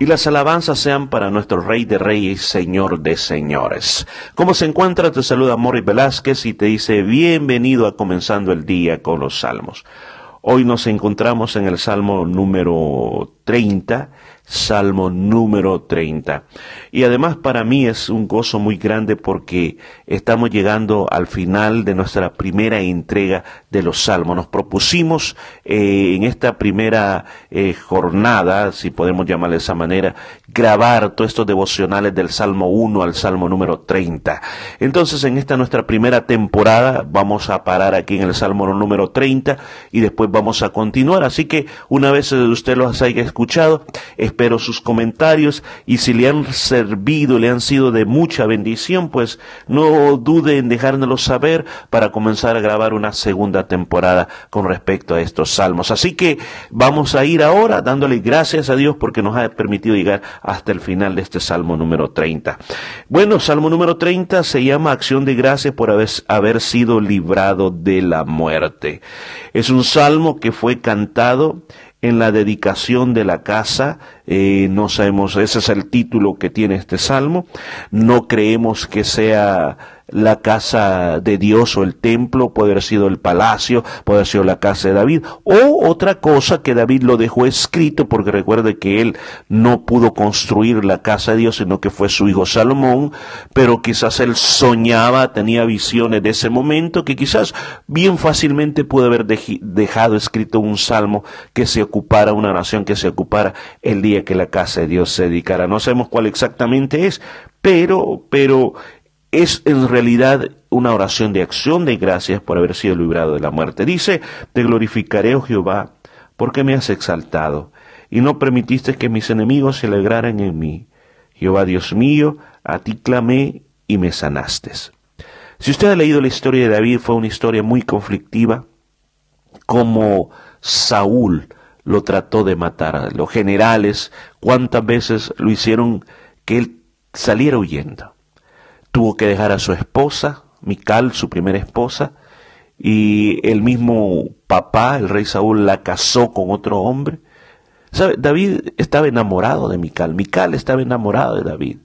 y las alabanzas sean para nuestro Rey de Reyes, Señor de Señores. ¿Cómo se encuentra? Te saluda Morris Velázquez y te dice bienvenido a comenzando el día con los salmos. Hoy nos encontramos en el Salmo número 30 Salmo número 30. Y además para mí es un gozo muy grande porque estamos llegando al final de nuestra primera entrega de los salmos. Nos propusimos eh, en esta primera eh, jornada, si podemos llamarle de esa manera, grabar todos estos devocionales del Salmo 1 al Salmo número 30. Entonces en esta nuestra primera temporada vamos a parar aquí en el Salmo número 30 y después vamos a continuar. Así que una vez usted los haya escuchado, espero sus comentarios y si le han servido, le han sido de mucha bendición, pues no dude en dejárnoslo saber para comenzar a grabar una segunda temporada con respecto a estos salmos. Así que vamos a ir ahora dándole gracias a Dios porque nos ha permitido llegar hasta el final de este salmo número 30. Bueno, salmo número 30 se llama acción de gracias por haber, haber sido librado de la muerte. Es un salmo que fue cantado en la dedicación de la casa, eh, no sabemos, ese es el título que tiene este salmo, no creemos que sea la casa de Dios o el templo, puede haber sido el palacio, puede haber sido la casa de David, o otra cosa que David lo dejó escrito, porque recuerde que él no pudo construir la casa de Dios, sino que fue su hijo Salomón, pero quizás él soñaba, tenía visiones de ese momento, que quizás bien fácilmente pudo haber dejado escrito un salmo que se ocupara, una nación que se ocupara el día que la casa de Dios se dedicara. No sabemos cuál exactamente es, pero, pero es en realidad una oración de acción de gracias por haber sido librado de la muerte. Dice, te glorificaré, oh Jehová, porque me has exaltado, y no permitiste que mis enemigos se alegraran en mí. Jehová Dios mío, a ti clamé y me sanaste. Si usted ha leído la historia de David, fue una historia muy conflictiva, como Saúl lo trató de matar. Los generales, cuántas veces lo hicieron que él saliera huyendo tuvo que dejar a su esposa, Mical, su primera esposa, y el mismo papá, el rey Saúl, la casó con otro hombre. David estaba enamorado de Mical, Mical estaba enamorado de David.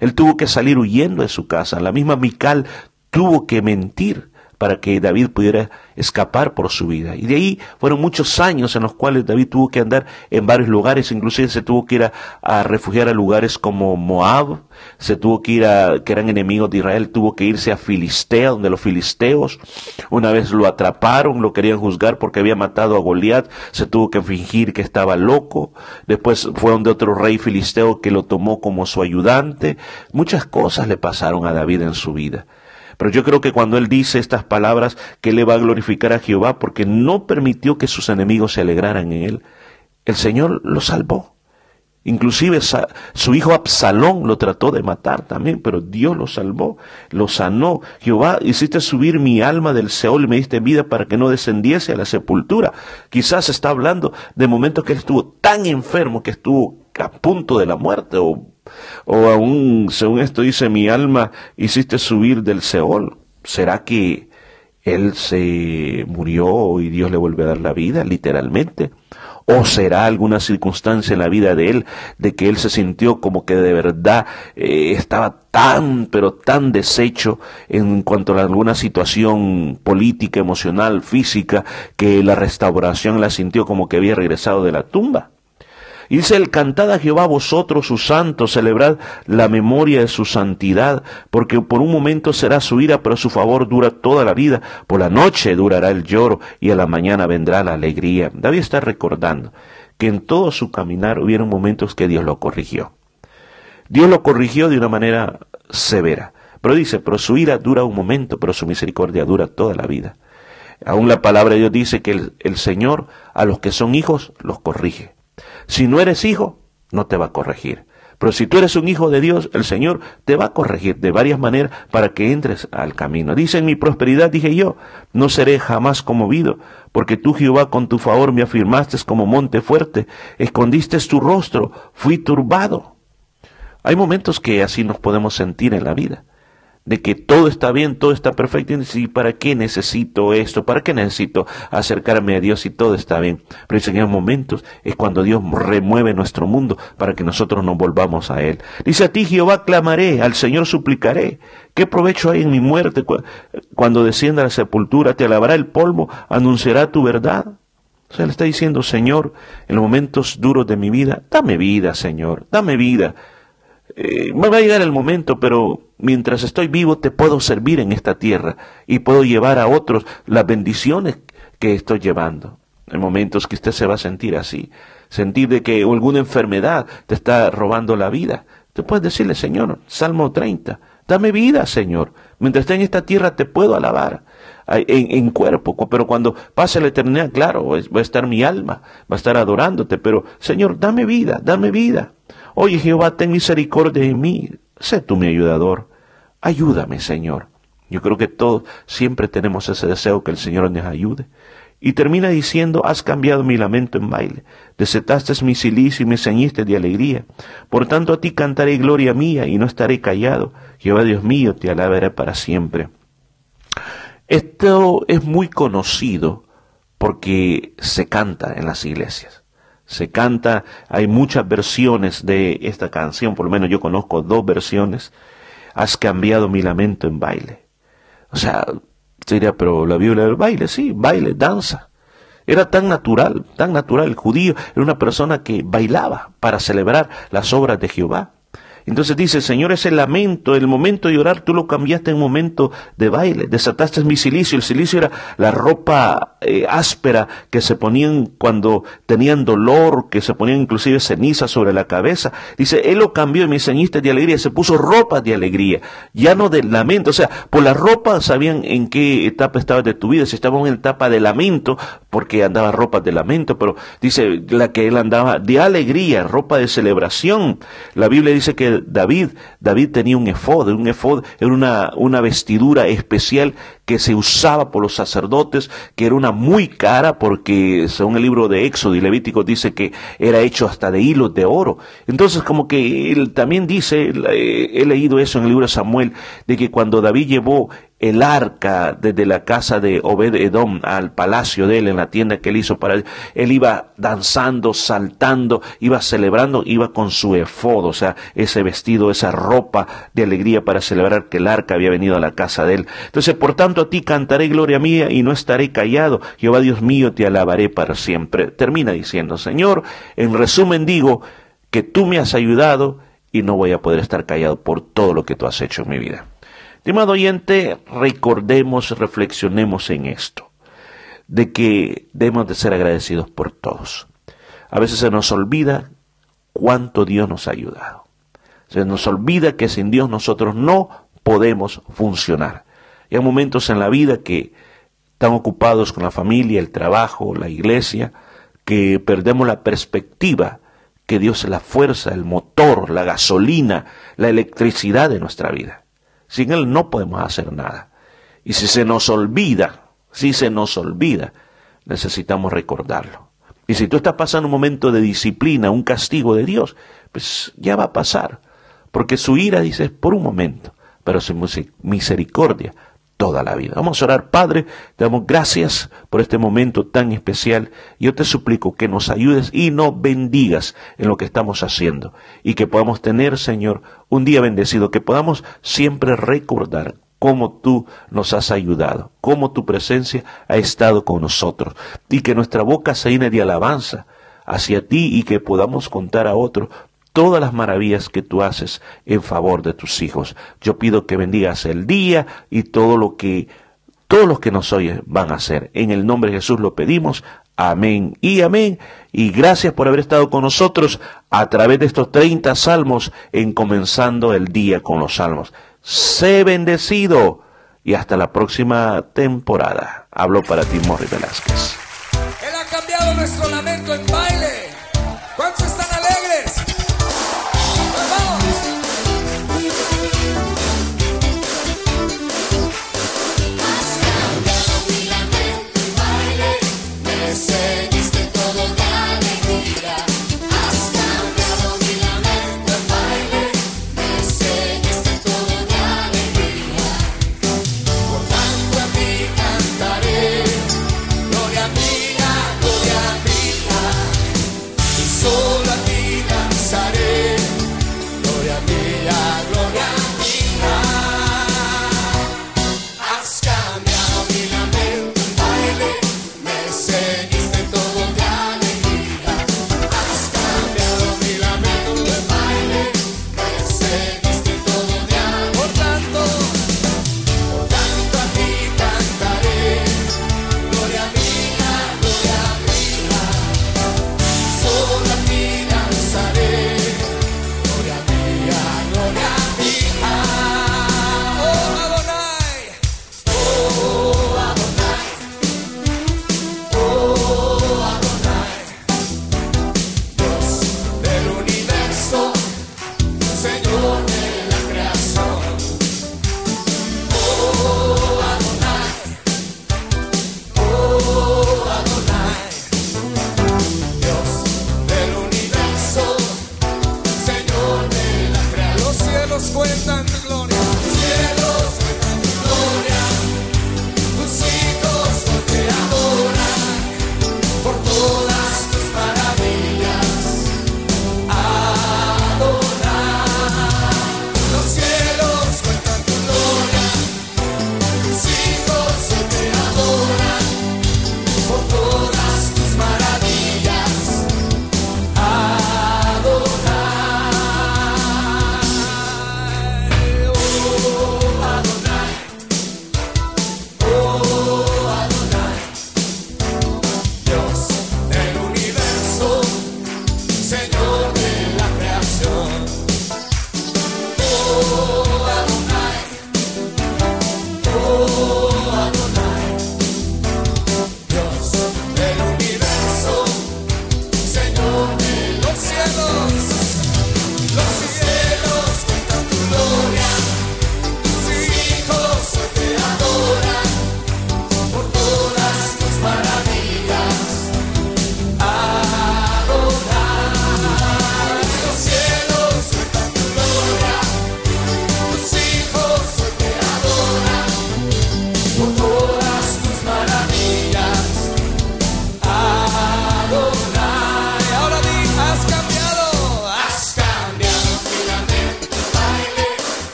Él tuvo que salir huyendo de su casa. La misma Mical tuvo que mentir para que David pudiera escapar por su vida. Y de ahí fueron muchos años en los cuales David tuvo que andar en varios lugares, inclusive se tuvo que ir a, refugiar a lugares como Moab, se tuvo que ir a, que eran enemigos de Israel, tuvo que irse a Filistea, donde los filisteos una vez lo atraparon, lo querían juzgar porque había matado a Goliat, se tuvo que fingir que estaba loco, después fue donde otro rey filisteo que lo tomó como su ayudante, muchas cosas le pasaron a David en su vida. Pero yo creo que cuando él dice estas palabras, que le va a glorificar a Jehová porque no permitió que sus enemigos se alegraran en él, el Señor lo salvó. Inclusive su hijo Absalón lo trató de matar también, pero Dios lo salvó, lo sanó. Jehová, hiciste subir mi alma del Seol y me diste vida para que no descendiese a la sepultura. Quizás está hablando de momentos que él estuvo tan enfermo que estuvo a punto de la muerte o o aún, según esto dice, mi alma hiciste subir del Seol. ¿Será que él se murió y Dios le vuelve a dar la vida, literalmente? ¿O será alguna circunstancia en la vida de él de que él se sintió como que de verdad eh, estaba tan, pero tan deshecho en cuanto a alguna situación política, emocional, física, que la restauración la sintió como que había regresado de la tumba? Y dice el cantad a Jehová vosotros sus santos, celebrad la memoria de su santidad, porque por un momento será su ira, pero su favor dura toda la vida. Por la noche durará el lloro y a la mañana vendrá la alegría. David está recordando que en todo su caminar hubieron momentos que Dios lo corrigió. Dios lo corrigió de una manera severa. Pero dice, pero su ira dura un momento, pero su misericordia dura toda la vida. Aún la palabra de Dios dice que el, el Señor a los que son hijos los corrige. Si no eres hijo, no te va a corregir. Pero si tú eres un hijo de Dios, el Señor te va a corregir de varias maneras para que entres al camino. Dice, en mi prosperidad dije yo, no seré jamás conmovido, porque tú Jehová con tu favor me afirmaste como monte fuerte, escondiste tu rostro, fui turbado. Hay momentos que así nos podemos sentir en la vida de que todo está bien, todo está perfecto, y ¿para qué necesito esto? ¿Para qué necesito acercarme a Dios si todo está bien? Pero en esos momentos es cuando Dios remueve nuestro mundo para que nosotros nos volvamos a Él. Dice a ti Jehová clamaré, al Señor suplicaré. ¿Qué provecho hay en mi muerte? Cuando descienda a la sepultura, te alabará el polvo, anunciará tu verdad. O sea, le está diciendo, Señor, en los momentos duros de mi vida, dame vida, Señor, dame vida. Eh, va a llegar el momento, pero mientras estoy vivo te puedo servir en esta tierra y puedo llevar a otros las bendiciones que estoy llevando. En momentos que usted se va a sentir así, sentir de que alguna enfermedad te está robando la vida. Te puedes decirle, Señor, Salmo 30, dame vida, Señor. Mientras esté en esta tierra te puedo alabar en, en, cuerpo, pero cuando pase la eternidad, claro, va a estar mi alma, va a estar adorándote, pero Señor, dame vida, dame vida. Oye Jehová, ten misericordia de mí, sé tú mi ayudador. Ayúdame, Señor. Yo creo que todos siempre tenemos ese deseo que el Señor nos ayude. Y termina diciendo, has cambiado mi lamento en baile, desetaste mi silicio y me ceñiste de alegría. Por tanto a ti cantaré gloria mía y no estaré callado. Jehová Dios mío, te alabaré para siempre. Esto es muy conocido porque se canta en las iglesias se canta, hay muchas versiones de esta canción, por lo menos yo conozco dos versiones, has cambiado mi lamento en baile. O sea, se diría, pero la Biblia del baile, sí, baile, danza. Era tan natural, tan natural. El judío era una persona que bailaba para celebrar las obras de Jehová. Entonces dice, Señor, ese lamento, el momento de llorar, tú lo cambiaste en momento de baile, desataste mi silicio. El silicio era la ropa eh, áspera que se ponían cuando tenían dolor, que se ponían inclusive ceniza sobre la cabeza. Dice, Él lo cambió y me ceñiste de alegría, se puso ropa de alegría, ya no de lamento. O sea, por la ropa sabían en qué etapa estaba de tu vida, si estaba en etapa de lamento, porque andaba ropa de lamento, pero dice la que él andaba de alegría, ropa de celebración. La Biblia dice que David, David tenía un efod, un efod era una, una vestidura especial que se usaba por los sacerdotes, que era una muy cara porque según el libro de Éxodo y Levítico dice que era hecho hasta de hilos de oro. Entonces como que él también dice, he leído eso en el libro de Samuel, de que cuando David llevó el arca desde la casa de Obed Edom al palacio de él, en la tienda que él hizo para él, él iba danzando, saltando, iba celebrando, iba con su efod, o sea, ese vestido, esa ropa de alegría para celebrar que el arca había venido a la casa de él. Entonces, por tanto, a ti cantaré gloria mía y no estaré callado. Jehová Dios mío, te alabaré para siempre. Termina diciendo, Señor, en resumen digo que tú me has ayudado y no voy a poder estar callado por todo lo que tú has hecho en mi vida. Estimado oyente, recordemos, reflexionemos en esto, de que debemos de ser agradecidos por todos. A veces se nos olvida cuánto Dios nos ha ayudado. Se nos olvida que sin Dios nosotros no podemos funcionar. Y hay momentos en la vida que están ocupados con la familia, el trabajo, la iglesia, que perdemos la perspectiva que Dios es la fuerza, el motor, la gasolina, la electricidad de nuestra vida. Sin Él no podemos hacer nada. Y si se nos olvida, si se nos olvida, necesitamos recordarlo. Y si tú estás pasando un momento de disciplina, un castigo de Dios, pues ya va a pasar. Porque su ira, dice, por un momento, pero su misericordia toda la vida. Vamos a orar, Padre, te damos gracias por este momento tan especial. Yo te suplico que nos ayudes y nos bendigas en lo que estamos haciendo y que podamos tener, Señor, un día bendecido, que podamos siempre recordar cómo tú nos has ayudado, cómo tu presencia ha estado con nosotros y que nuestra boca se llene de alabanza hacia ti y que podamos contar a otros todas las maravillas que tú haces en favor de tus hijos. Yo pido que bendigas el día y todo lo que todos los que nos oyen van a hacer. En el nombre de Jesús lo pedimos. Amén y amén. Y gracias por haber estado con nosotros a través de estos 30 salmos en comenzando el día con los salmos. Sé bendecido y hasta la próxima temporada. Hablo para ti, Morri Velázquez. Él ha cambiado nuestro